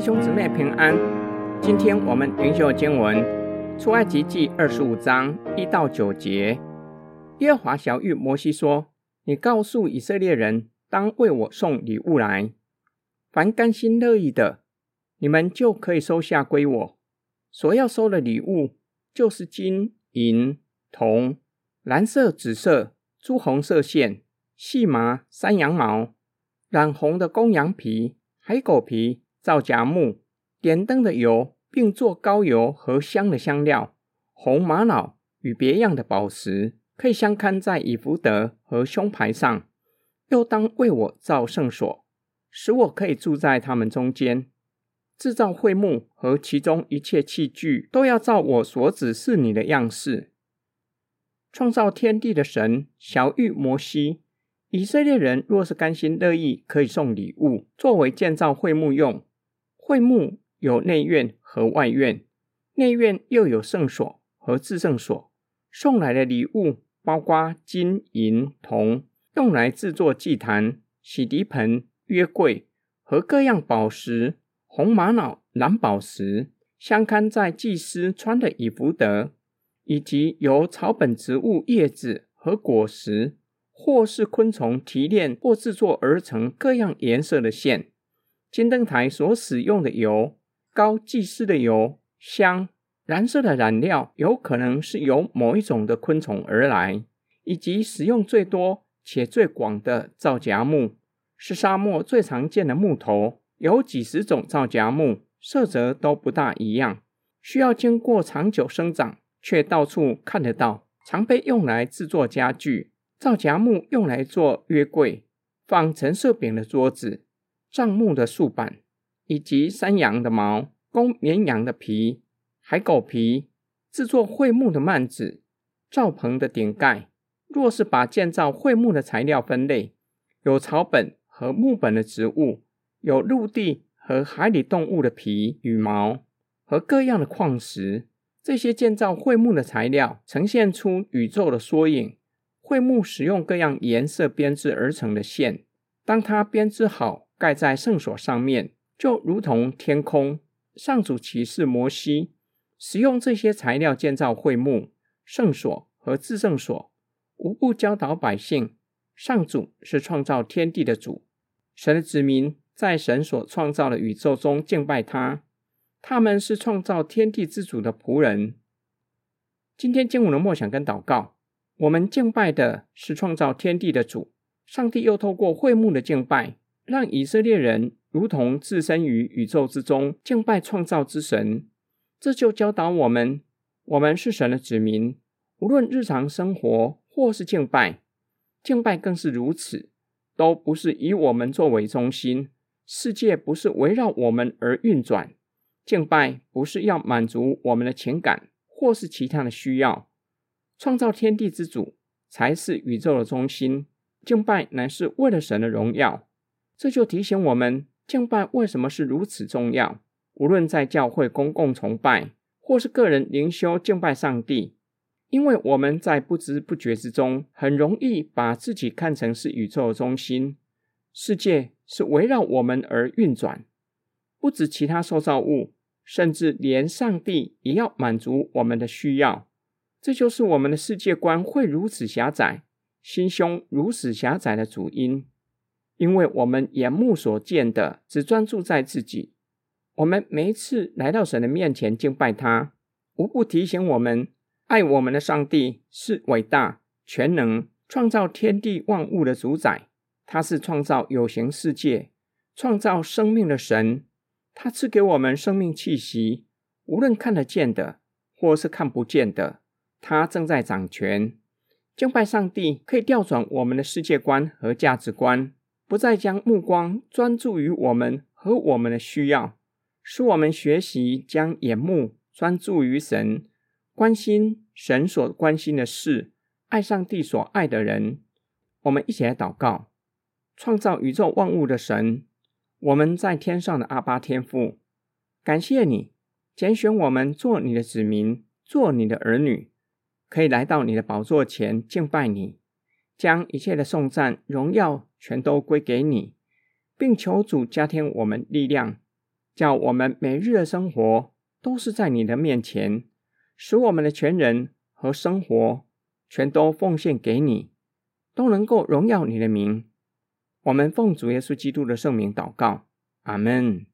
弟兄姊妹平安。今天我们灵修经文出埃及记二十五章一到九节。耶华晓諭摩西说：“你告诉以色列人，当为我送礼物来，凡甘心乐意的，你们就可以收下归我。所要收的礼物，就是金银铜、蓝色、紫色、朱红色线、细麻、山羊毛、染红的公羊皮、海狗皮。”皂荚木、点灯的油，并做膏油和香的香料，红玛瑙与别样的宝石，可以相看在以弗得和胸牌上。又当为我造圣所，使我可以住在他们中间。制造会幕和其中一切器具，都要照我所指示你的样式。创造天地的神小玉摩西：以色列人若是甘心乐意，可以送礼物，作为建造会幕用。会幕有内院和外院，内院又有圣所和至圣所。送来的礼物包括金银铜，用来制作祭坛、洗涤盆、约柜和各样宝石，红玛瑙、蓝宝石，镶嵌在祭司穿的以福德，以及由草本植物叶子和果实，或是昆虫提炼或制作而成各样颜色的线。金灯台所使用的油、高祭司的油、香、蓝色的染料，有可能是由某一种的昆虫而来，以及使用最多且最广的皂荚木，是沙漠最常见的木头，有几十种皂荚木，色泽都不大一样，需要经过长久生长，却到处看得到，常被用来制作家具。皂荚木用来做约柜、放陈设饼的桌子。樟木的竖板，以及山羊的毛、公绵羊的皮、海狗皮，制作桧木的幔子、罩棚的顶盖。若是把建造桧木的材料分类，有草本和木本的植物，有陆地和海里动物的皮、羽毛和各样的矿石。这些建造桧木的材料，呈现出宇宙的缩影。桧木使用各样颜色编织而成的线，当它编织好。盖在圣所上面，就如同天空。上主启示摩西，使用这些材料建造会幕、圣所和至圣所，无不教导百姓：上主是创造天地的主，神的子民在神所创造的宇宙中敬拜他，他们是创造天地之主的仆人。今天经文的默想跟祷告，我们敬拜的是创造天地的主，上帝又透过会幕的敬拜。让以色列人如同置身于宇宙之中，敬拜创造之神。这就教导我们：我们是神的子民，无论日常生活或是敬拜，敬拜更是如此，都不是以我们作为中心。世界不是围绕我们而运转，敬拜不是要满足我们的情感或是其他的需要。创造天地之主才是宇宙的中心，敬拜乃是为了神的荣耀。这就提醒我们，敬拜为什么是如此重要。无论在教会公共崇拜，或是个人灵修敬拜上帝，因为我们在不知不觉之中，很容易把自己看成是宇宙中心。世界是围绕我们而运转，不止其他受造物，甚至连上帝也要满足我们的需要。这就是我们的世界观会如此狭窄，心胸如此狭窄的主因。因为我们眼目所见的只专注在自己，我们每一次来到神的面前敬拜他，无不提醒我们，爱我们的上帝是伟大、全能、创造天地万物的主宰。他是创造有形世界、创造生命的神。他赐给我们生命气息，无论看得见的或是看不见的，他正在掌权。敬拜上帝可以调转我们的世界观和价值观。不再将目光专注于我们和我们的需要，使我们学习将眼目专注于神，关心神所关心的事，爱上帝所爱的人。我们一起来祷告：创造宇宙万物的神，我们在天上的阿爸天父，感谢你拣选我们做你的子民，做你的儿女，可以来到你的宝座前敬拜你。将一切的颂赞、荣耀全都归给你，并求主加添我们力量，叫我们每日的生活都是在你的面前，使我们的全人和生活全都奉献给你，都能够荣耀你的名。我们奉主耶稣基督的圣名祷告，阿门。